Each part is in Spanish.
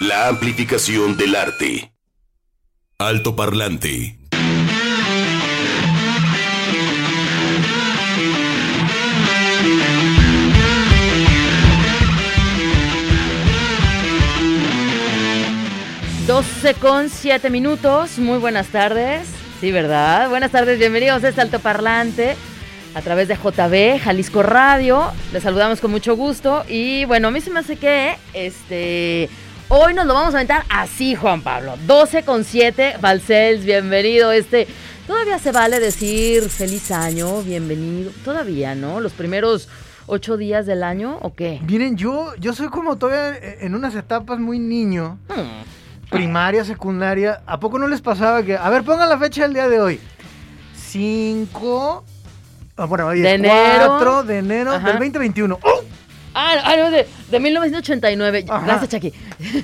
La amplificación del arte. Alto parlante. Doce con siete minutos. Muy buenas tardes. Sí, ¿verdad? Buenas tardes, bienvenidos a este altoparlante a través de JB, Jalisco Radio. Les saludamos con mucho gusto. Y bueno, a mí se me hace que este. Hoy nos lo vamos a aventar así, Juan Pablo. 12 con 7, Valcels, bienvenido. Este. Todavía se vale decir feliz año, bienvenido. Todavía, ¿no? Los primeros ocho días del año, ¿o qué? Miren, yo, yo soy como todavía en unas etapas muy niño. Hmm. Primaria, secundaria. ¿A poco no les pasaba que, a ver, pongan la fecha del día de hoy? 5. bueno, hoy De es enero. 4 de enero Ajá. del 2021. ¡Oh! Ah, ah, no, de, de 1989. Ajá. Gracias, Chucky.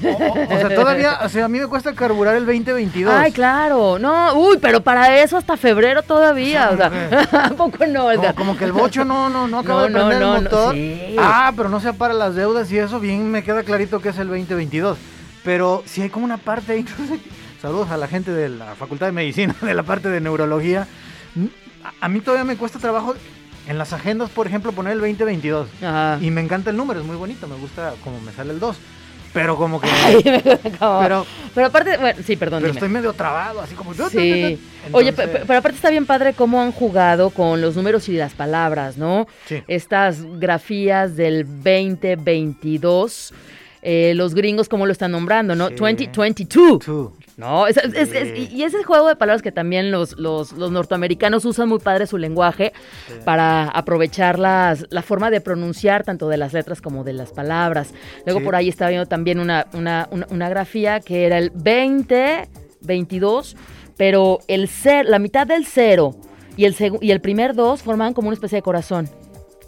O, o- o sea, todavía, o sea, a mí me cuesta carburar el 2022. Ay, claro. No, uy, pero para eso hasta febrero todavía. O sea, ¿a poco no, Como, como que el bocho no, no, no acaba No, de prender no, el no, motor. sí. Ah, pero no sea para las deudas y eso, bien me queda clarito que es el 2022. Pero sí hay como una parte ahí. entonces, Saludos a la gente de la Facultad de Medicina, de la parte de neurología. A, a mí todavía me cuesta trabajo en las agendas, por ejemplo, poner el 2022. Ajá. Y me encanta el número, es muy bonito, me gusta como me sale el 2. Pero como que... Ay. Pero, Pero aparte, bueno, sí, perdón, pero dime. estoy medio trabado, así como... Sí. Oye, Entonces, pero aparte está bien padre cómo han jugado con los números y las palabras, ¿no? Sí. Estas grafías del 2022, eh, los gringos cómo lo están nombrando, ¿no? Sí. 2022. Tú. No, es, es- es- y ese juego de palabras que también los, los, los norteamericanos usan muy padre su lenguaje para aprovechar las, la forma de pronunciar tanto de las letras como de las palabras. Luego Sí. por ahí estaba viendo también una, una, una, una grafía que era el 20, 22, pero el cer- la mitad del cero y el, y el primer dos formaban como una especie de corazón.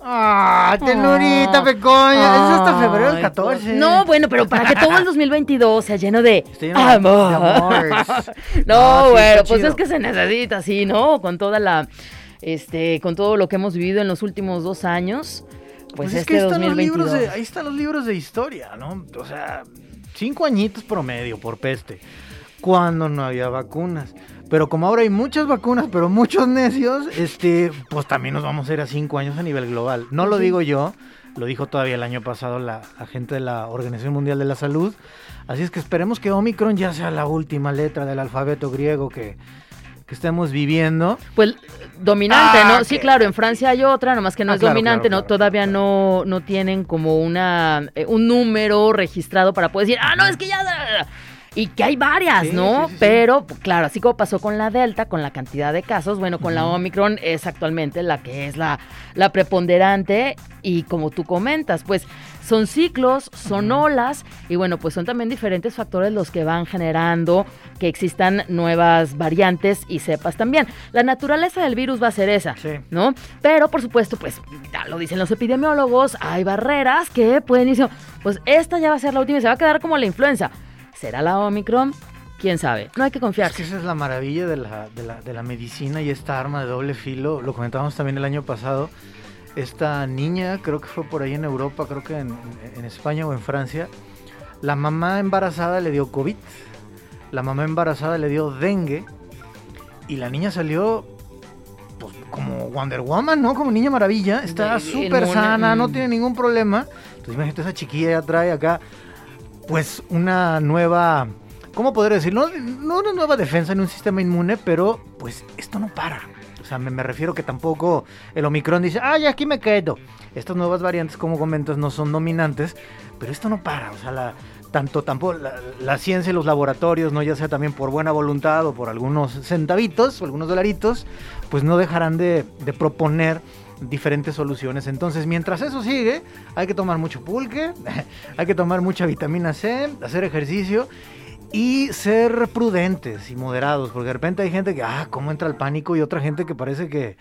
¡Ah, tenurita, Ah. pecoña! Eso es hasta febrero del Ay, 14. No, bueno, pero para que todo el 2022 sea lleno de amor. no, No, sí, bueno, pues chido. es que se necesita así, ¿no? Con toda la, este, con todo lo que hemos vivido en los últimos dos años, pues, Pues es este que ahí están, los 2022. libros de, ahí están los libros de historia, ¿no? O sea, cinco añitos promedio por peste, cuando no había vacunas. Pero como ahora hay muchas vacunas, pero muchos necios, este, pues también nos vamos a ir a cinco años a nivel global. No lo digo yo, lo dijo todavía el año pasado la, la gente de la Organización Mundial de la Salud. Así es que esperemos que Omicron ya sea la última letra del alfabeto griego que, que estemos viviendo. Pues dominante, Ah, ¿no? Sí, que- claro, en Francia hay otra, nomás que no Ah, es claro, dominante, claro, ¿no? Todavía no, no tienen como una eh, un número registrado para poder decir, ah, no, es que ya... Y que hay varias, Sí, ¿no? sí, sí, sí. Pero, claro, así como pasó con la Delta, con la cantidad de casos, bueno, con la Omicron es actualmente la que es la, la preponderante y como tú comentas, pues son ciclos, son olas y bueno, pues son también diferentes factores los que van generando que existan nuevas variantes y cepas también. La naturaleza del virus va a ser esa, Sí. ¿no? Pero por supuesto, pues ya lo dicen los epidemiólogos, hay barreras que pueden decir, pues esta ya va a ser la última y se va a quedar como la influenza. ¿Será la Omicron? ¿Quién sabe? No hay que Es confiarse. que esa es la maravilla de la, de, la, de la medicina y esta arma de doble filo. Lo comentábamos también el año pasado. Esta niña, creo que fue por ahí en Europa, creo que en, en España o en Francia. La mamá embarazada le dio COVID. La mamá embarazada le dio dengue. Y la niña salió pues, como Wonder Woman, ¿no? Como niña maravilla. Está súper sana, no mm. tiene ningún problema. Entonces imagínate, esa chiquilla ya trae acá pues una nueva, ¿cómo poder decir? No, una nueva defensa en un sistema inmune, pero pues esto no para. O sea, me, me refiero que tampoco el Omicron dice, ay, aquí me quedo. Estas nuevas variantes, como comentas, no son dominantes, pero esto no para. O sea, la, tanto tampoco la, ciencia y los laboratorios, no ya sea también por buena voluntad o por algunos centavitos o algunos dolaritos, pues no dejarán de, de proponer diferentes soluciones. Entonces, mientras eso sigue, hay que tomar mucho pulque, hay que tomar mucha vitamina C, hacer ejercicio y ser prudentes y moderados, porque de repente hay gente que, ah, cómo entra el pánico y otra gente que parece que,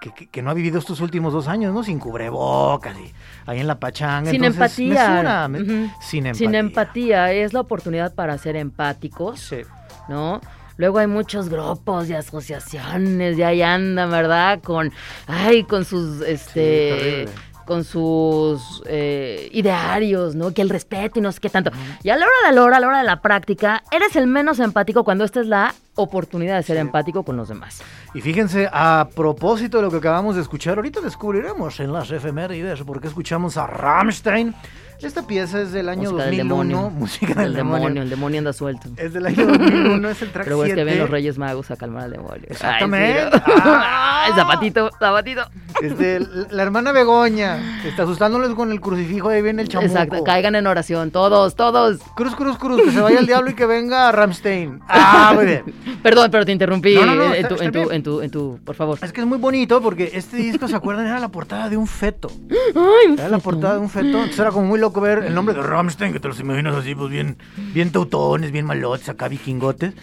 que, que- que no ha vivido estos últimos dos años, ¿no? Sin cubrebocas y ahí en la pachanga. Sin Entonces, empatía. mesura, sin empatía. Sin empatía, es la oportunidad para ser empáticos, Sí. ¿no? Luego hay muchos grupos y asociaciones y ahí andan, ¿verdad? Con, ay, con sus, este, con sus eh, idearios, ¿no? Que el respeto y no sé qué tanto. Y a la hora de la hora, a la hora de la práctica, eres el menos empático cuando esta es la oportunidad de ser empático con los demás. Y fíjense, a propósito de lo que acabamos de escuchar, ahorita descubriremos en las efemérides por qué escuchamos a Rammstein. Esta pieza es del año Música del 2001, demonio. música del el demonio. demonio, el demonio anda suelto. Es del año 2001, es el track Pero es que 7. ven los Reyes Magos a calmar al demonio. Exactamente. Ay. Ah. Ay, zapatito, zapatito. Este, la hermana Begoña, está asustándoles con el crucifijo, ahí viene el chamuco. Exacto, caigan en oración, todos, todos. Cruz, cruz, cruz, que se vaya el diablo y que venga Ramstein. Ah, muy bien. Perdón, pero te interrumpí No, no, no, en, tu, está en, tu, en, tu, en tu, por favor. Es que es muy bonito porque este disco, ¿se acuerdan? Era la portada de un feto. Ay, Era la portada de un feto. Entonces era como muy loco ver el nombre de Rammstein, que te los imaginas así, pues bien, bien teutones, bien malotes, acá vikingotes.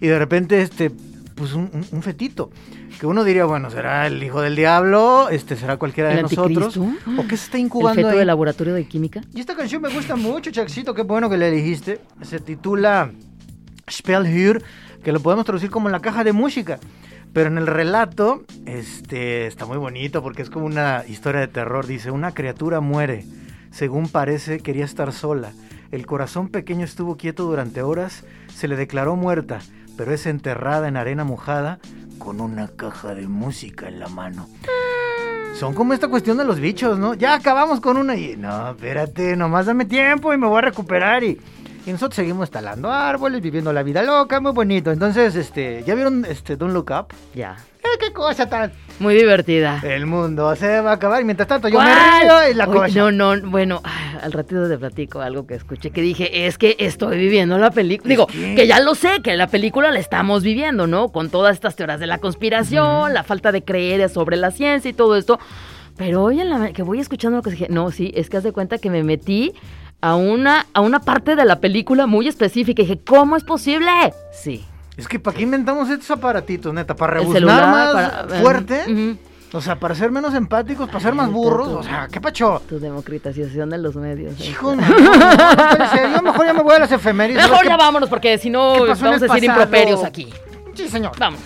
Y de repente, este, pues un, un- un fetito. Que uno diría, bueno, será el hijo del diablo, este será cualquiera de ¿El nosotros. ¿O qué se está el incubando feto ahí? de laboratorio de química. Y esta canción me gusta mucho, Chaxito, qué bueno que la elegiste. Se titula Spellhür, que lo podemos traducir como la caja de música. Pero en el relato, este, está muy bonito porque es como una historia de terror. Dice, una criatura muere. Según parece, quería estar sola. El corazón pequeño estuvo quieto durante horas. Se le declaró muerta, pero es enterrada en arena mojada con una caja de música en la mano. Son como esta cuestión de los bichos, ¿no? Ya acabamos con una y... No, espérate, nomás dame tiempo y me voy a recuperar y... Nosotros seguimos talando árboles, viviendo la vida loca, muy bonito. Entonces, este, ¿ya vieron este Don't Look Up? Ya. Eh, qué cosa tan... Muy divertida. El mundo se va a acabar y mientras tanto yo ¿Cuál? me río y la Uy, cosa. No, no, bueno, ah, al ratito te platico algo que escuché que dije, es que estoy viviendo la película. Digo, qué? que ya lo sé, que la película la estamos viviendo, ¿no? Con todas estas teorías de la conspiración, la falta de creer sobre la ciencia y todo esto. Pero hoy en la que voy escuchando lo que dije, no, sí, es que haz de cuenta que me metí a una, a una parte de la película muy específica y dije, ¿cómo es posible? Sí. Es que ¿para qué inventamos estos aparatitos, neta? ¿Para rebuznar más para- fuerte? Ujú. O sea, para ser menos empáticos, para ser más burros. O sea, ¿qué pacho? Tu democratización de los medios. ¿eh? Hijo, no. Yo mejor ya me voy a las efemérides. Mejor ¿Qué- ya vámonos porque si no vamos a decir pasado? improperios aquí. Sí, señor. Vamos.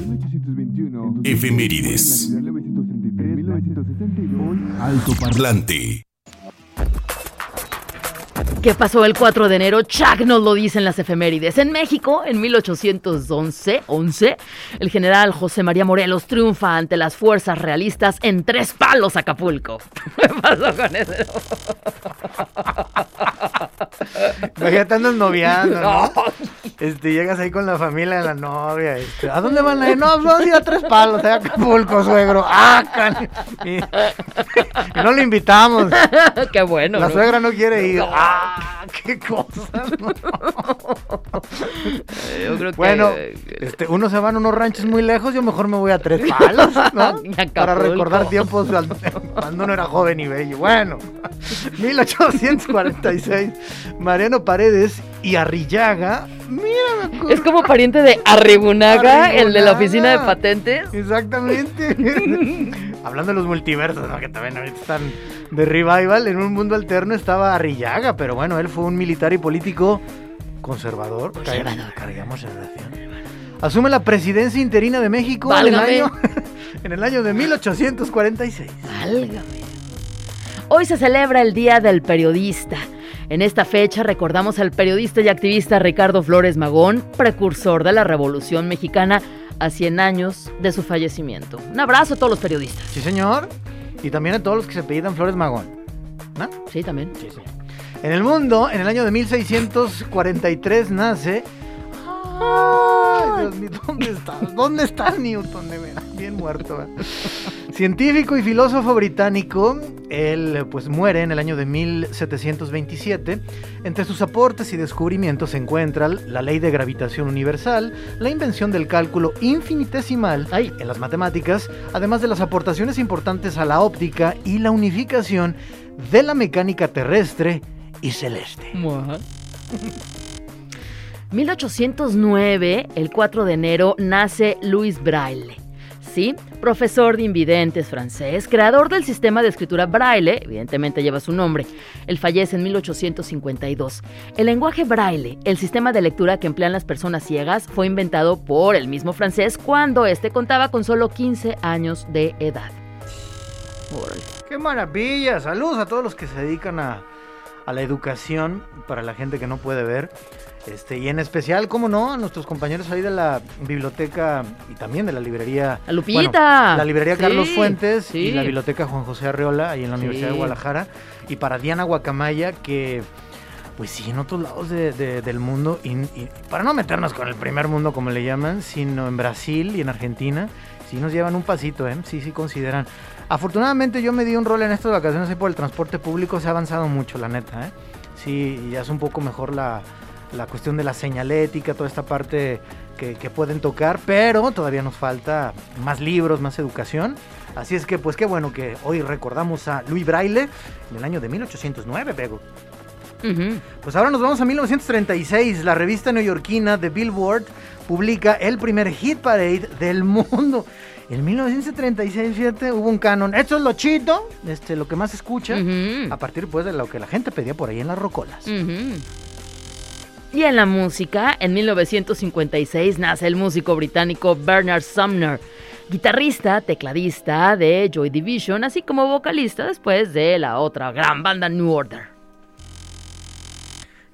1821. Efemérides. 1933, 1962. Alto Parlante. ¿Qué pasó el 4 de enero? Chuck nos lo dice en las efemérides. En México, en 1811, 11, el general José María Morelos triunfa ante las fuerzas realistas en Tres Palos, Acapulco. ¿Qué pasó con eso? Ya te andas noviando, ¿no? Este, llegas ahí con la familia de la novia. Este, ¿A dónde van? No, pues vamos a ir a tres palos, a Acapulco, suegro. ¡Ah, can- y, y no le invitamos. Qué bueno. La ¿no? suegra no quiere ir. ¡Ah, qué cosa! ¿no? Yo creo que. Bueno, este, uno se van a unos ranchos muy lejos, yo mejor me voy a tres palos, ¿no? Para recordar tiempos cuando uno era joven y bello. Bueno, 1846, Mariano Paredes y Arrillaga. Mira. Es como pariente de Arribunaga, el de la Arribunaga. oficina de patentes. Exactamente. Hablando de los multiversos, ¿no? que también ahorita están de revival, en un mundo alterno estaba Arrillaga, pero bueno, él fue un militar y político conservador. Conservador. Cargamos en relación. Asume la presidencia interina de México en el, año, en el año de 1846. Válgame. Hoy se celebra el Día del Periodista. En esta fecha recordamos al periodista y activista Ricardo Flores Magón, precursor de la Revolución Mexicana a 100 años de su fallecimiento. Un abrazo a todos los periodistas. Sí, señor. Y también a todos los que se apellidan Flores Magón. ¿No? Sí, también. Sí, señor. En el mundo, en el año de 1643 nace. Ay, Dios mío, ¿dónde está? ¿Dónde está Newton? De veras, bien muerto. Científico y filósofo británico, él pues muere en el año de 1727. Entre sus aportes y descubrimientos se encuentran la ley de gravitación universal, la invención del cálculo infinitesimal en las matemáticas, además de las aportaciones importantes a la óptica y la unificación de la mecánica terrestre y celeste. 1809, el 4 de enero, nace Louis Braille. Profesor de invidentes francés, creador del sistema de escritura Braille, evidentemente lleva su nombre. Él fallece en 1852. El lenguaje Braille, el sistema de lectura que emplean las personas ciegas, fue inventado por el mismo francés cuando éste contaba con solo 15 años de edad. ¡Qué maravilla! Saludos a todos los que se dedican a, a la educación para la gente que no puede ver. Este, y en especial, como no, a nuestros compañeros ahí de la biblioteca y también de la librería. A Lupita. bueno, la librería Sí, Carlos Fuentes sí. y la biblioteca Juan José Arreola, ahí en la Universidad de. Guadalajara. Y para Diana Guacamaya, que, pues sí, en otros lados de- de- del mundo, y, y para no meternos con el primer mundo, como le llaman, sino en Brasil y en Argentina, sí nos llevan un pasito, ¿eh? Sí, sí consideran. Afortunadamente yo me di un rol en estas vacaciones y por el transporte público se ha avanzado mucho, la neta, ¿eh? Sí, ya es un poco mejor la, la cuestión de la señalética, toda esta parte que, que pueden tocar, pero todavía nos falta más libros, más educación. Así es que, pues qué bueno que hoy recordamos a Louis Braille en el año de 1809, Bego. Ujú. Pues ahora nos vamos a 1936. La revista neoyorquina The Billboard publica el primer hit parade del mundo. En 1936, fíjate, hubo un canon. Esto es lo chito, este, lo que más se escucha. A partir pues de lo que la gente pedía por ahí en las rocolas. Y en la música, en 1956 nace el músico británico Bernard Sumner, guitarrista, tecladista de Joy Division, así como vocalista después de la otra gran banda New Order.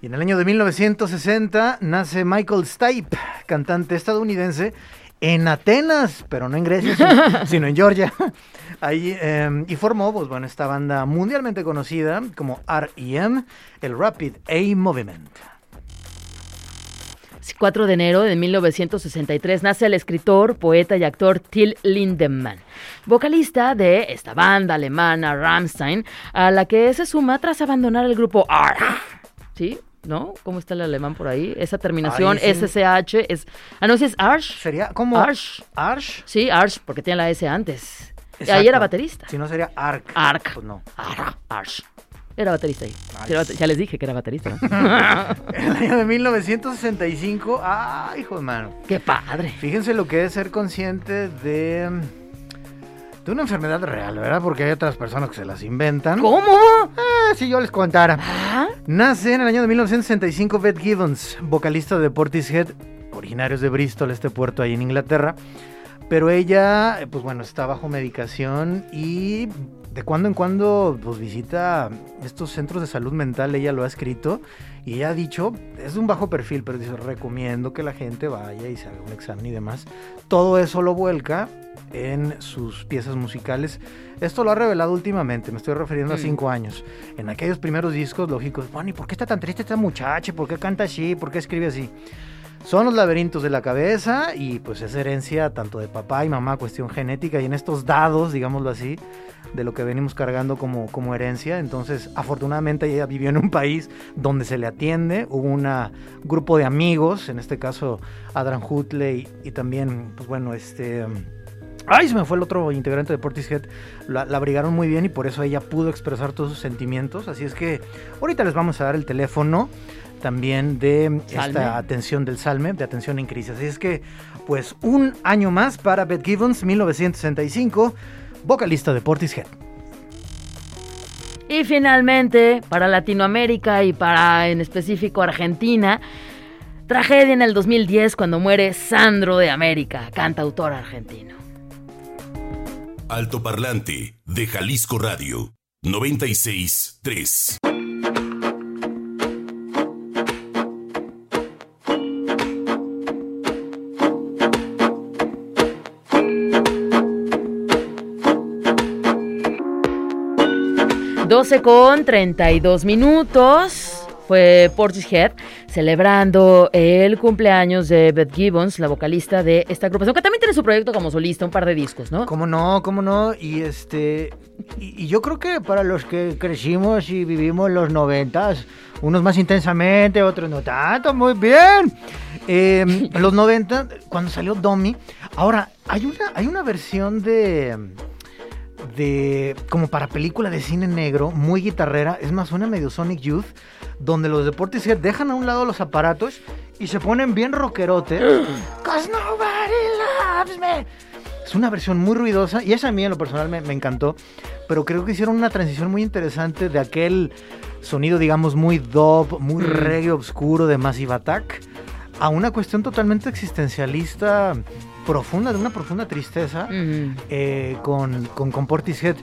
Y en el año de 1960 nace Michael Stipe, cantante estadounidense, en Atenas, pero no en Grecia, sino, en Georgia. Ahí, eh, y formó, pues bueno, esta banda mundialmente conocida como R.E.M., el Rapid A Movement. 4 de enero de 1963 nace el escritor, poeta y actor Till Lindemann, vocalista de esta banda alemana Rammstein, a la que se suma tras abandonar el grupo Arch. ¿Sí? ¿No? ¿Cómo está el alemán por ahí? Esa terminación Ay, sí. SSH es... Ah, no, si es Arch. Sería como Arch. Arch. Sí, Arch, porque tiene la S antes. Ahí era baterista. Si no sería Arc. Arc. Pues no. Arch. Arch. Era baterista ahí. Era Ya les dije que era baterista. El año de 1965, ¡ay, hijo de mano! ¡Qué padre! Fíjense lo que es ser consciente de, de una enfermedad real, ¿verdad? Porque hay otras personas que se las inventan. ¿Cómo? Ah, si yo les contara. ¿Ah? Nace en el año de 1965 Beth Gibbons, vocalista de Portishead, originarios de Bristol, este puerto ahí en Inglaterra. Pero ella, eh, pues bueno, está bajo medicación y de cuando en cuando pues visita estos centros de salud mental, ella lo ha escrito y ella ha dicho, es un bajo perfil, pero dice, recomiendo que la gente vaya y se haga un examen y demás. Todo eso lo vuelca en sus piezas musicales. Esto lo ha revelado últimamente, me estoy refiriendo a cinco años. En aquellos primeros discos, lógicos, bueno, ¿y por qué está tan triste esta muchacha? ¿Por qué canta así? ¿Por qué escribe así? Son los laberintos de la cabeza y pues es herencia tanto de papá y mamá, cuestión genética y en estos dados, digámoslo así, de lo que venimos cargando como, como herencia. Entonces, afortunadamente ella vivió en un país donde se le atiende, hubo un grupo de amigos, en este caso Adrian Hutley y también, pues bueno, este... Ay, se me fue el otro integrante de Portishead. La, la abrigaron muy bien y por eso ella pudo expresar todos sus sentimientos. Así es que ahorita les vamos a dar el teléfono también de Salme. esta atención del Salme, de atención en crisis. Así es que, pues, un año más para Beth Gibbons, 1965, vocalista de Portishead. Y finalmente, para Latinoamérica y para en específico Argentina, tragedia en el 2010 cuando muere Sandro de América, cantautor argentino. Altoparlante de Jalisco Radio 963. Mm. 12 con 32 minutos. Fue Portishead celebrando el cumpleaños de Beth Gibbons, la vocalista de esta agrupación, que también tiene su proyecto como solista, un par de discos, ¿no? ¿Cómo no? ¿Cómo no? Y este. Y, y yo creo que para los que crecimos y vivimos los noventas, unos más intensamente, otros no tanto, muy bien. Eh, los 90, cuando salió Domi. Ahora, hay una, hay una versión de. De. como para película de cine negro, muy guitarrera. Es más, suena medio Sonic Youth. Donde los deportes dejan a un lado los aparatos y se ponen bien rockerotes. Cause nobody loves me. Es una versión muy ruidosa y esa a mí en lo personal me, me encantó, pero creo que hicieron una transición muy interesante de aquel sonido, digamos, muy dub, muy Mm. reggae oscuro de Massive Attack a una cuestión totalmente existencialista profunda, de una profunda tristeza eh, con, con, con Portishead.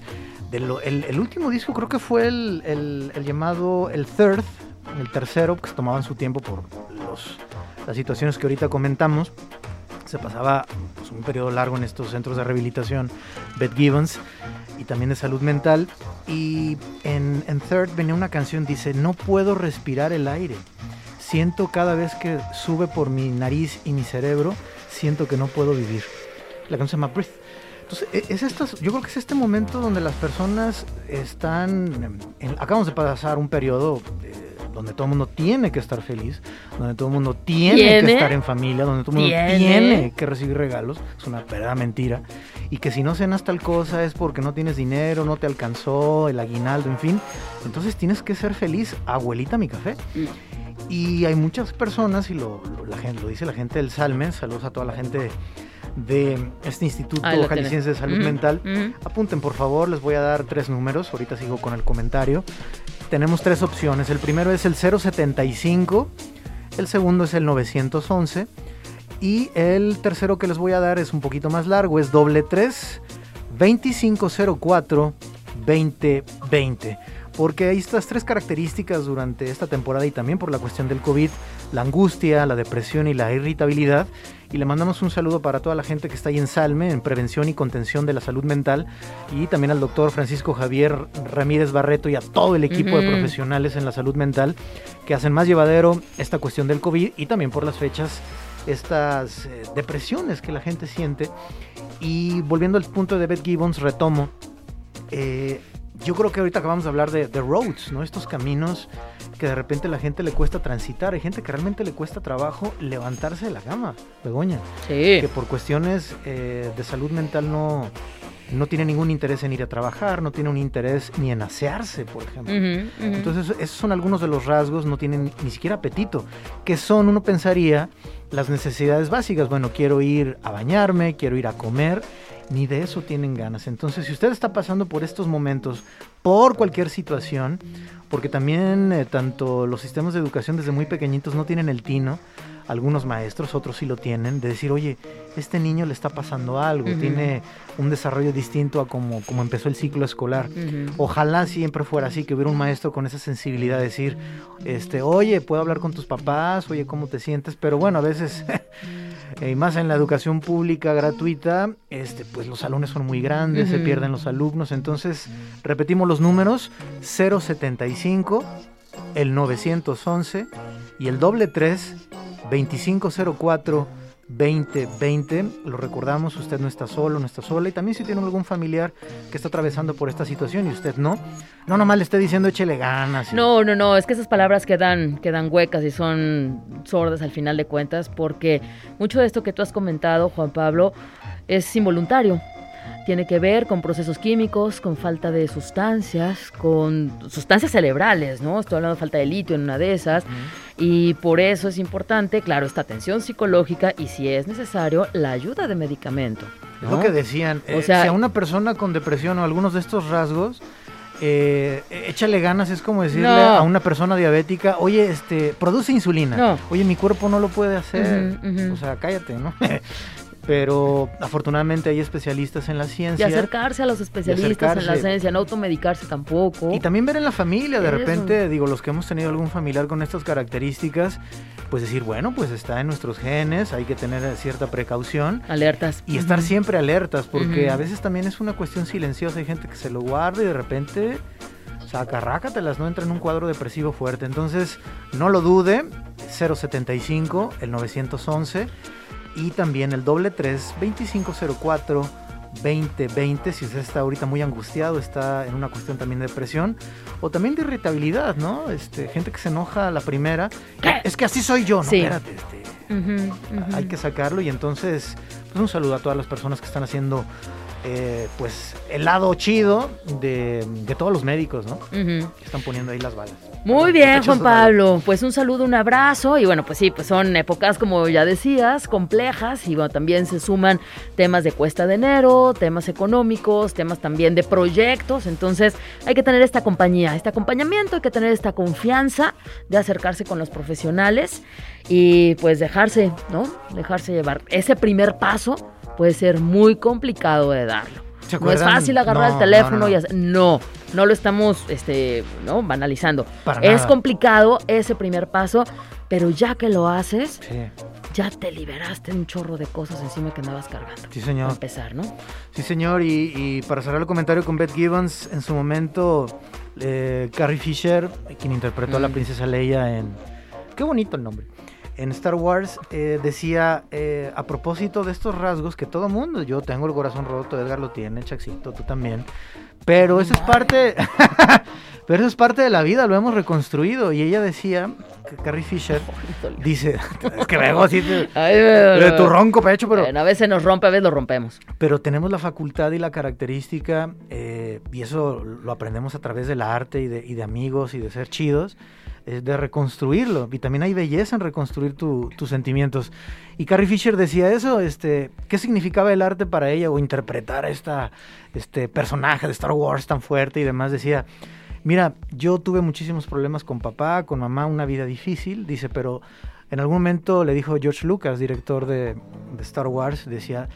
de lo- el, el último disco creo que fue el, el- el llamado el third, el tercero, que se tomaban su tiempo por los, las situaciones que ahorita comentamos. Se pasaba pues, un periodo largo en estos centros de rehabilitación, Beth Gibbons, y también de salud mental. Y en, en Third venía una canción, dice, no puedo respirar el aire. Siento cada vez que sube por mi nariz y mi cerebro, siento que no puedo vivir. La canción se llama Breathe. Entonces, e- es estas, yo creo que es este momento donde las personas están, en- acabamos de pasar un periodo eh, donde todo el mundo tiene que estar feliz, donde todo el mundo tiene, ¿Tiene? que estar en familia, donde todo el mundo ¿Tiene? tiene que recibir regalos, es una verdadera mentira, y que si no cenas tal cosa es porque no tienes dinero, no te alcanzó, el aguinaldo, en fin, entonces tienes que ser feliz, abuelita mi café. Y hay muchas personas, y lo, lo- la gente, lo dice la gente del Salmen, saludos a toda la gente de este Instituto Jalisciense de. Salud Mental. Apunten por favor, les voy a dar tres números, ahorita sigo con el comentario. Tenemos tres opciones, el primero es el 075, el segundo es el 911 y el tercero que les voy a dar es un poquito más largo, es doble 3 2504 2020. Porque hay estas tres características durante esta temporada y también por la cuestión del COVID, la angustia, la depresión y la irritabilidad. Y le mandamos un saludo para toda la gente que está ahí en Salme, en prevención y contención de la salud mental, y también al doctor Francisco Javier Ramírez Barreto y a todo el equipo de profesionales en la salud mental que hacen más llevadero esta cuestión del COVID y también por las fechas, estas eh, depresiones que la gente siente. Y volviendo al punto de Beth Gibbons, retomo. eh, yo creo que ahorita acabamos de hablar de, de roads, ¿no? Estos caminos que de repente a la gente le cuesta transitar. Hay gente que realmente le cuesta trabajo levantarse de la cama, Begoña. Sí. Que por cuestiones eh, de salud mental no, no tiene ningún interés en ir a trabajar, no tiene un interés ni en asearse, por ejemplo. Entonces, esos son algunos de los rasgos, no tienen ni siquiera apetito, que son, uno pensaría, las necesidades básicas. Bueno, quiero ir a bañarme, quiero ir a comer, ni de eso tienen ganas. Entonces, si usted está pasando por estos momentos, por cualquier situación, porque también eh, tanto los sistemas de educación desde muy pequeñitos no tienen el tino, algunos maestros, otros sí lo tienen, de decir, oye, este niño le está pasando algo, tiene un desarrollo distinto a como, como empezó el ciclo escolar. Ojalá siempre fuera así, que hubiera un maestro con esa sensibilidad de decir, este, oye, puedo hablar con tus papás, oye, ¿cómo te sientes? Pero bueno, a veces, y más en la educación pública gratuita, este, pues los salones son muy grandes, se pierden los alumnos, entonces repetimos los números, 075, el 911 y el doble 3, 2504. 2020, lo recordamos, usted no está solo, no está sola y también si tiene algún familiar que está atravesando por esta situación y usted no, no nomás le esté diciendo échele ganas. y- No, no, no, es que esas palabras quedan, quedan huecas y son sordas al final de cuentas, porque mucho de esto que tú has comentado, Juan Pablo, es involuntario. Tiene que ver con procesos químicos, con falta de sustancias, con sustancias cerebrales, ¿no? Estoy hablando de falta de litio en una de esas. Y por eso es importante, claro, esta atención psicológica y si es necesario, la ayuda de medicamento. Es lo que decían, O eh, sea- si a una persona con depresión o algunos de estos rasgos, eh, échale ganas, es como decirle No. a una persona diabética, oye, este, produce insulina. No. Oye, mi cuerpo no lo puede hacer. O sea, cállate, ¿no? Pero afortunadamente hay especialistas en la Y ciencia. acercarse a los especialistas en la ciencia, no automedicarse tampoco. Y también ver en la familia, de Eso. repente, digo, los que hemos tenido algún familiar con estas características, pues decir, bueno, pues está en nuestros genes, hay que tener cierta precaución. Alertas. Y estar siempre alertas, porque a veces también es una cuestión silenciosa. Hay gente que se lo guarda y de repente saca rácatelas, no entra en un cuadro depresivo fuerte. Entonces, no lo dude, 075, el 911 y también el doble 3, 2504. 2020, si usted está ahorita muy angustiado, está en una cuestión también de depresión o también de irritabilidad, ¿no? Este, gente que se enoja a la primera. Es que así soy yo, no, Sí. espérate, este, hay que sacarlo y entonces pues un saludo a todas las personas que están haciendo eh, pues el lado chido de, de todos los médicos, ¿no? Que están poniendo ahí las balas. Muy bien, Juan. Pablo. Pues un saludo, un abrazo. Y bueno, pues sí, pues son épocas, como ya decías, complejas. Y bueno, también se suman temas de cuesta de enero, temas económicos, temas también de proyectos. Entonces hay que tener esta compañía, este acompañamiento, hay que tener esta confianza de acercarse con los profesionales y pues dejarse, ¿no? Dejarse llevar. Ese primer paso puede ser muy complicado de darlo. ¿Se No es fácil agarrar No, el teléfono no, no. y hacer. No, no lo estamos este, ¿no? banalizando. Para es nada. complicado ese primer paso, pero ya que lo haces, Sí, ya te liberaste de un chorro de cosas encima que andabas cargando. sí, Para señor. empezar, ¿no? Sí, señor. Y, y para cerrar el comentario con Beth Gibbons, en su momento, eh, Carrie Fisher, quien interpretó a la Mm. princesa Leia en. Qué bonito el nombre. En Star Wars eh, decía, eh, a propósito de estos rasgos que todo mundo, yo tengo el corazón roto, Edgar lo tiene, Chaxito, tú también, pero eso es parte, pero eso es parte de la vida, lo hemos reconstruido. Y ella decía, que Carrie Fisher, dice, es que vengo así de, de tu ronco pecho, pero... Bueno, a veces nos rompe, a veces lo rompemos. Pero tenemos la facultad y la característica, eh, y eso lo aprendemos a través del arte y de, y de amigos y de ser chidos, de reconstruirlo. Y también hay belleza en reconstruir tu- tus sentimientos. Y Carrie Fisher decía eso, este, ¿qué significaba el arte para ella o interpretar a esta, este personaje de Star Wars tan fuerte y demás? Decía, mira, yo tuve muchísimos problemas con papá, con mamá, una vida difícil, dice, pero en algún momento le dijo George Lucas, director de, de Star Wars, decía,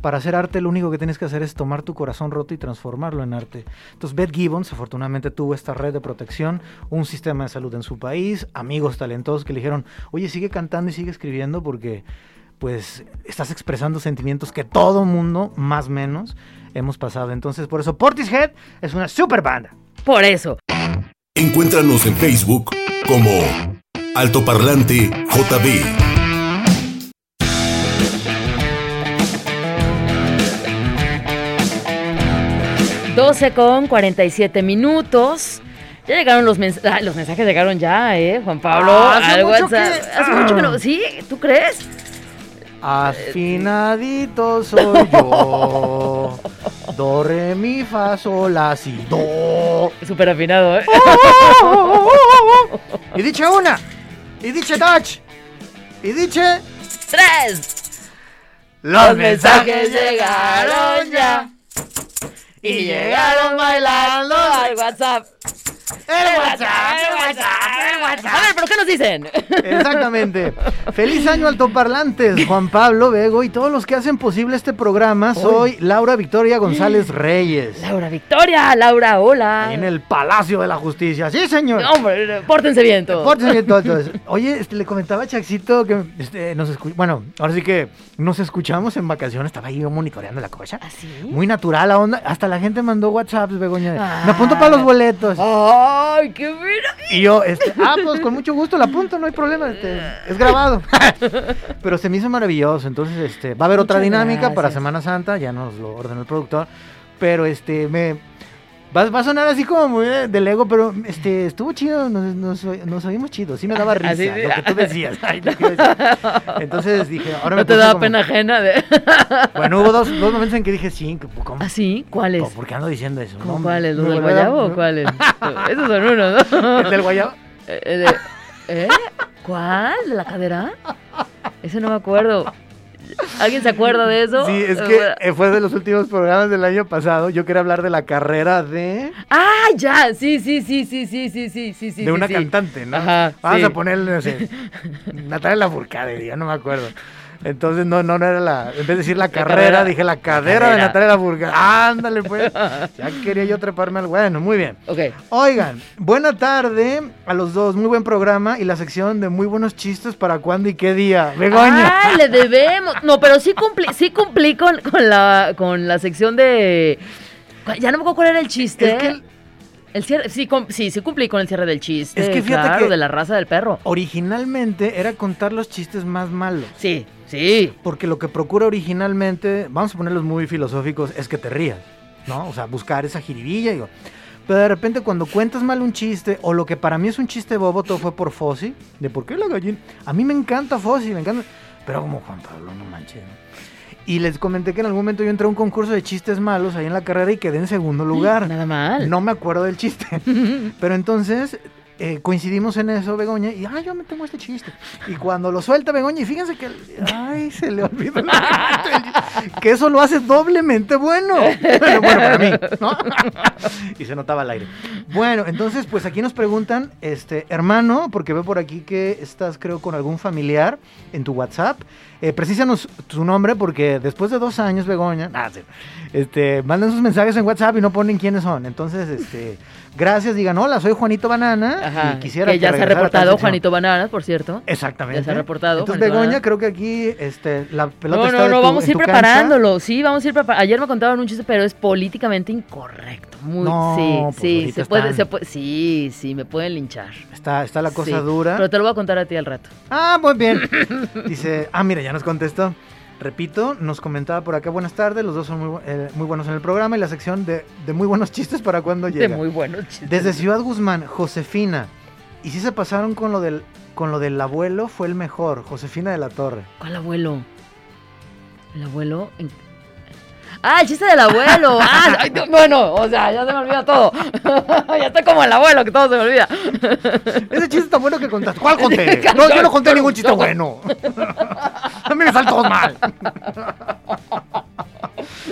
para hacer arte lo único que tienes que hacer es tomar tu corazón roto y transformarlo en arte. Entonces Beth Gibbons afortunadamente tuvo esta red de protección, un sistema de salud en su país, amigos talentosos que le dijeron, oye, sigue cantando y sigue escribiendo porque pues estás expresando sentimientos que todo mundo, más o menos, hemos pasado. Entonces por eso Portishead es una super banda. Por eso. Encuéntranos en Facebook como Altoparlante JB. 12 con 47 minutos. Ya llegaron los mensajes. los mensajes llegaron ya, ¿eh, Juan Pablo? Ah, hace al mucho WhatsApp. que- Hace mucho que no. ¿Sí? ¿Tú crees? Afinadito soy yo. Do, re, mi, fa, sol, la, si, do. Súper afinado, ¿eh? Y dice una. Y dice dos. Y dice. ¡Tres! Los mensajes llegaron ya. Y llegaron bailando al WhatsApp. El WhatsApp, el WhatsApp, el WhatsApp. A ver, ¿pero qué nos dicen? Exactamente. Feliz año altoparlantes, Juan Pablo Vego y todos los que hacen posible este programa. Soy Laura Victoria González Reyes. Laura Victoria, Laura, hola. En el Palacio de la Justicia. Sí, señor. No, Hombre, pórtense bien todos. Pórtense bien todos. Oye, este, le comentaba a Chaxito que este, nos escu- bueno, ahora sí que nos escuchamos en vacaciones, estaba ahí yo monitoreando la cosa. ¿Ah, sí? Muy natural la onda, hasta la gente mandó WhatsApps, Begoña. Ah. Me apunto para los boletos. ¡Ay, qué mira! Y yo, este, ah, pues con mucho gusto la apunto, no hay problema, este, es grabado. Pero se me hizo maravilloso, entonces este, va a haber otra dinámica para. Semana Santa, ya nos lo ordenó el productor, pero este, me, va, va a sonar así como muy de, del ego, pero este, estuvo chido, nos, nos, nos oímos chidos, sí me daba risa Así, lo que tú decías. Ay. Entonces dije, ahora me ¿No te puso da como- pena ajena de...? Bueno, hubo dos, dos momentos en que dije, sí, ¿cómo? ¿Ah, sí? ¿Cuáles? ¿Por qué ando diciendo eso? ¿Cómo No, cuáles? ¿Los del guayabo o cuáles? Esos son unos, ¿no? ¿El del guayabo? Eh, eh, ¿Eh? ¿Cuál? ¿De la cadera? Ese no me acuerdo. ¿Alguien se acuerda de eso? Sí, es que eh, fue de los últimos programas del año pasado. Yo quería hablar de la carrera de. ¡Ah, ya! Sí, sí, sí, sí, sí, sí, sí, sí. de una cantante, ¿no? Ajá, Vamos a ponerle, Natalia Lafourcade, ya no me acuerdo. Entonces, no, no, no era la. En vez de decir la carrera, carrera. dije la cadera de cadera. Natalia Lafourcade. Ándale, pues. Ya quería yo treparme al. Bueno, muy bien. Ok. Oigan, buena tarde a los dos. Muy buen programa y la sección de muy buenos chistes para cuándo y qué día. Begoña. Ah, le debemos. No, pero sí cumplí, sí cumplí con, con la, con la sección de... Ya no me acuerdo cuál era el chiste. Es que el- El cierre, sí, cum- sí, sí cumplí con el cierre del chiste. Es que fíjate claro, que- de la raza del perro. originalmente era contar los chistes más malos. Sí, sí. Porque lo que procura originalmente, vamos a ponerlos muy filosóficos, es que te rías, ¿no? O sea, buscar esa jiribilla. Digo. Pero de repente cuando cuentas mal un chiste, o lo que para mí es un chiste bobo, todo fue por Fossi, de por qué la gallina. A mí me encanta Fossi, me encanta. Pero como Juan Pablo, no manches. ¿no? Y les comenté que en algún momento yo entré a un concurso de chistes malos ahí en la carrera y quedé en segundo lugar. Nada mal. No me acuerdo del chiste. Pero entonces eh, coincidimos en eso, Begoña, y ay, yo me tengo este chiste. Y cuando lo suelta Begoña, y fíjense que, ay, se le olvidó. el que eso lo hace doblemente bueno. Bueno, bueno, para mí, ¿no? y se notaba al aire. Bueno, entonces, pues aquí nos preguntan, este, hermano, porque veo por aquí que estás, creo, con algún familiar en tu WhatsApp. Eh, precísanos tu nombre porque después de dos años, Begoña, ah, sí, este, mandan sus mensajes en WhatsApp y no ponen quiénes son. Entonces, este, gracias, digan, hola, soy Juanito Banana Ajá, y quisiera que ya se ha reportado sección". Juanito Bananas, por cierto. Exactamente. Ya se ha reportado, Entonces, Juanito Begoña, Banana. creo que aquí este, la pelota No, está no, de no, tu- vamos a ir cancha. preparándolo. Sí, vamos a ir preparando. Ayer me contaban un chiste, pero es políticamente incorrecto. Muy, No, sí, pues sí, se puede, se puede, sí, sí, me pueden linchar. Está, está la cosa Sí, dura. Pero te lo voy a contar a ti al rato. Ah, muy bien. Dice, ah, mira, ya nos contestó. Repito, nos comentaba por acá, buenas tardes, los dos son muy, eh, muy buenos en el programa y la sección de, de muy buenos chistes para cuando llega. De muy buenos chistes. Desde Ciudad Guzmán, Josefina. Y si se pasaron con lo del con lo del abuelo, fue el mejor, Josefina de la Torre. ¿Cuál abuelo? ¿El abuelo? en- Ah, el chiste del abuelo. Ah, ay, bueno, o sea, ya se me olvida todo. ya estoy como el abuelo, que todo se me olvida. Ese chiste tan bueno que contaste. ¿Cuál conté? No, yo no conté ningún chiste bueno. Me salen todos mal.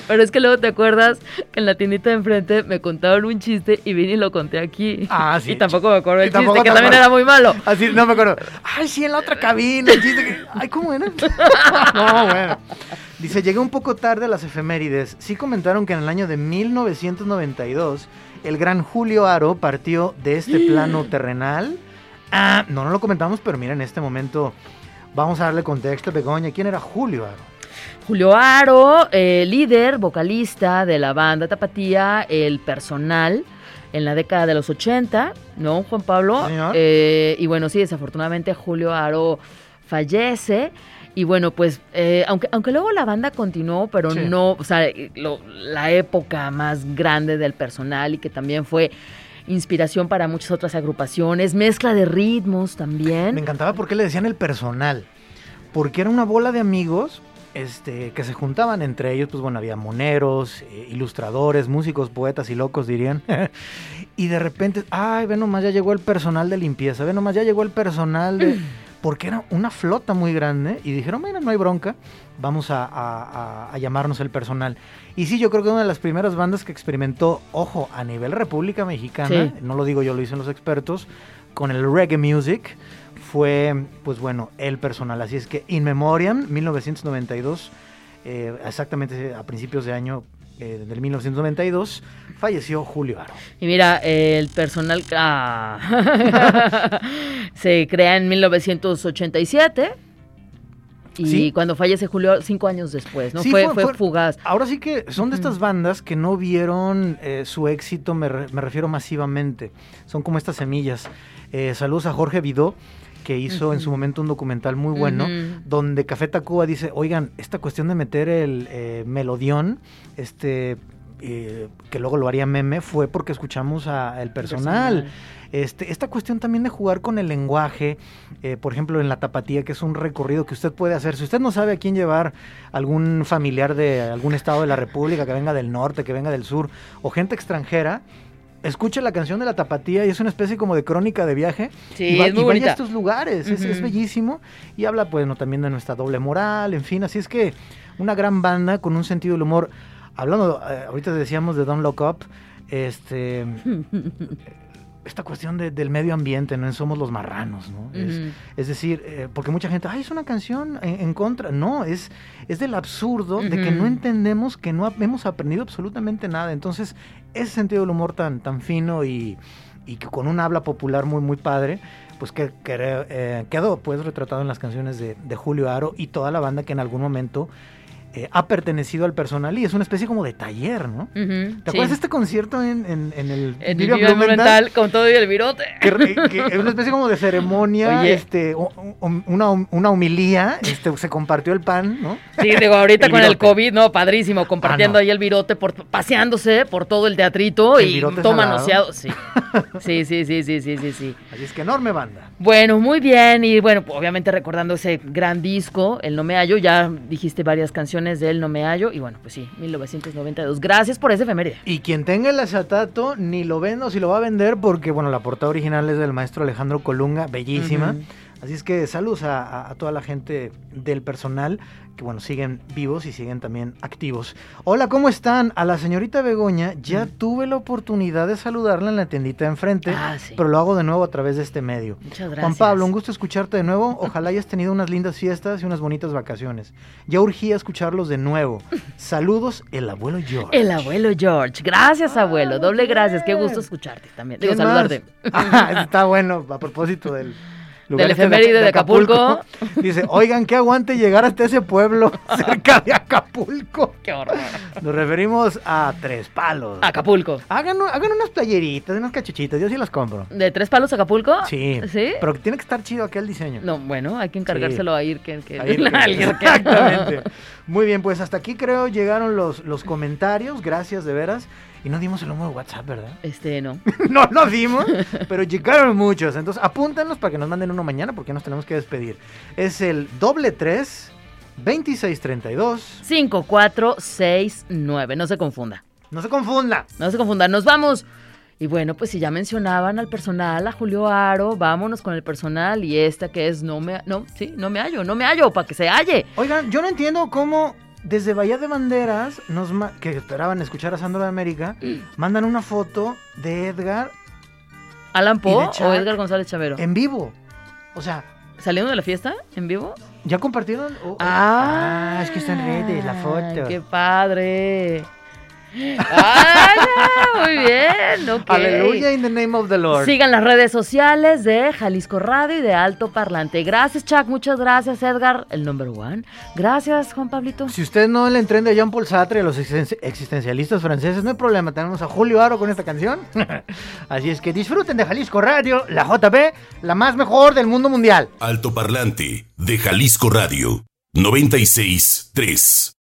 Pero es que luego te acuerdas que en la tiendita de enfrente me contaron un chiste y vine y lo conté aquí. Ah, sí. Y tampoco me acuerdo Y del chiste, que también era muy malo. Así, no me acuerdo. Ay, sí, en la otra cabina. El chiste que... Ay, ¿cómo era? No, bueno. Dice, llegué un poco tarde a las efemérides. Sí comentaron que en el año de 1992 el gran Julio Aro partió de este plano terrenal. Ah, no, no lo comentamos, pero mira, en este momento vamos a darle contexto, Begoña. ¿Quién era Julio Aro? Julio Aro, eh, líder, vocalista de la banda Tapatía, el personal en la década de los 80, ¿no, Juan Pablo? Eh, y bueno, sí, desafortunadamente Julio Aro fallece. Y bueno, pues, eh, aunque, aunque luego la banda continuó, pero Sí. no, o sea, lo- la época más grande del personal y que también fue inspiración para muchas otras agrupaciones, mezcla de ritmos también. Me encantaba porque le decían el personal. Porque era una bola de amigos este, que se juntaban entre ellos. Pues bueno, había moneros, eh, ilustradores, músicos, poetas y locos, dirían. y de repente, ay, ve nomás, ya llegó el personal de limpieza. Ve nomás, ya llegó el personal de. Porque era una flota muy grande. Y dijeron, mira, no hay bronca. Vamos a, a- a- a llamarnos el personal. Y sí, yo creo que una de las primeras bandas que experimentó, ojo, a nivel República Mexicana, Sí. no lo digo yo, lo dicen los expertos, con el reggae music, fue, pues bueno, el personal. Así es que In Memoriam, 1992, eh, exactamente a principios de año eh, del 1992, falleció Julio Aro. Y mira, el personal ah, se crea en 1987 y Sí. cuando fallece Julio, cinco años después, ¿no? Sí, fue, fue- fugaz. Ahora sí que son de estas bandas que no vieron eh, su éxito, me, re- me refiero masivamente. Son como estas semillas. Eh, saludos a Jorge Vidó, que hizo en su momento un documental muy bueno, donde Café Tacuba dice, oigan, esta cuestión de meter el eh, melodión, este... eh, que luego lo haría meme, fue porque escuchamos a el personal. Este, esta cuestión también de jugar con el lenguaje, eh, por ejemplo, en la tapatía, que es un recorrido que usted puede hacer. Si usted no sabe a quién llevar, algún familiar de algún estado de la República, que venga del norte, que venga del sur, o gente extranjera, escuche la canción de la tapatía y es una especie como de crónica de viaje. Sí, y, va- es muy y vaya a estos lugares, es, bellísimo. Y habla, pues, no, también de nuestra doble moral, en fin. Así es que una gran banda con un sentido del humor. Hablando, eh, ahorita decíamos de Don't Look Up, este esta cuestión de- del medio ambiente, ¿no? Somos los marranos, ¿no? Es, decir, eh, porque mucha gente, ay, es una canción en, en contra. No, es, es del absurdo de que no entendemos, que no hemos aprendido absolutamente nada. Entonces, ese sentido del humor tan, tan fino y, y que con un habla popular muy, muy padre, pues que, que, eh, quedó pues retratado en las canciones de, de Julio Aro y toda la banda que en algún momento eh, ha pertenecido al personal y es una especie como de taller, ¿no? ¿Te sí. acuerdas de este concierto en, en, en el En el video Blumenthal? con todo y el virote. que, re- que es una especie como de ceremonia, Oye. este, o- o- una, una humilía, este, se compartió el pan, ¿no? Sí, digo, ahorita El con el. COVID, no, padrísimo, compartiendo Ah, no. ahí el virote, por, paseándose por todo el teatrito El y salado. manoseado. Sí. sí, sí, sí, sí, sí, sí, sí. Así es que enorme banda. Bueno, muy bien. Y bueno, pues, obviamente recordando ese gran disco, El No Me Hallo, ya dijiste varias canciones canciones del No Me Hallo. Y bueno, pues sí, 1992. Gracias por ese efeméride. Y quien tenga el acetato, ni lo vende o si lo va a vender, porque bueno, la portada original es del maestro Alejandro Colunga, bellísima. Así es que saludos a, toda la gente del personal que bueno, siguen vivos y siguen también activos. Hola, ¿cómo están? A la señorita Begoña ya tuve la oportunidad de saludarla en la tiendita de enfrente, Ah, sí. pero lo hago de nuevo a través de este medio. Muchas gracias. Juan Pablo, un gusto escucharte de nuevo. Ojalá hayas tenido unas lindas fiestas y unas bonitas vacaciones. Ya urgía escucharlos de nuevo. Saludos, el abuelo George. El abuelo George. Gracias, abuelo. Doble gracias. Qué gusto escucharte también. Digo, ¿Quién saludarte. Ah, está bueno, a propósito del... Del efeméride de Acapulco. Dice, oigan, qué aguante llegar hasta ese pueblo cerca de Acapulco. Qué horror. Nos referimos a Tres Palos. Acapulco. Hagan, hagan unas playeritas, unas cachuchitas, yo sí las compro. ¿De tres palos Acapulco? Sí, ¿Sí? pero tiene que estar chido aquel diseño. No, bueno, hay que encargárselo a Ir que, que, Ahí el que- alguien que- Exactamente. Muy bien, pues hasta aquí creo llegaron los, los comentarios. Gracias de veras. Y no dimos el número de WhatsApp, ¿verdad? Este, no. no lo dimos, pero llegaron muchos. Entonces apúntanos para que nos manden uno mañana porque nos tenemos que despedir. Es el doble tres 2632. 5469. No se confunda. No se confunda. No se confundan. Nos vamos. Y bueno, pues si ya mencionaban al personal, a Julio Aro, vámonos con el personal y esta que es no me no, sí, no me hallo, no me hallo, para que se halle. Oigan, yo no entiendo cómo desde Bahía de Banderas, nos ma- que esperaban escuchar a Sandro de América, mandan una foto de Edgar Alan ¿Y Poe de o? Edgar González Chavero. en vivo. O sea, ¿Saliendo de la fiesta en vivo? ¿ya compartieron? O- o- Ah, Ah, es que está en redes la foto. ¡Qué padre! ¡Ah! Muy bien. Aleluya in the name of the Lord. Sigan las redes sociales de Jalisco Radio y de Alto Parlante. Gracias, Chuck. Muchas gracias, Edgar, el number one. Gracias, Juan Pablito. Si usted no le entiende a Jean-Paul Sartre y a los existen- existencialistas franceses, no hay problema. Tenemos a Julio Aro con esta canción. Así es que disfruten de Jalisco Radio, la JB, la más mejor del mundo mundial. Altoparlante de Jalisco Radio 96 3.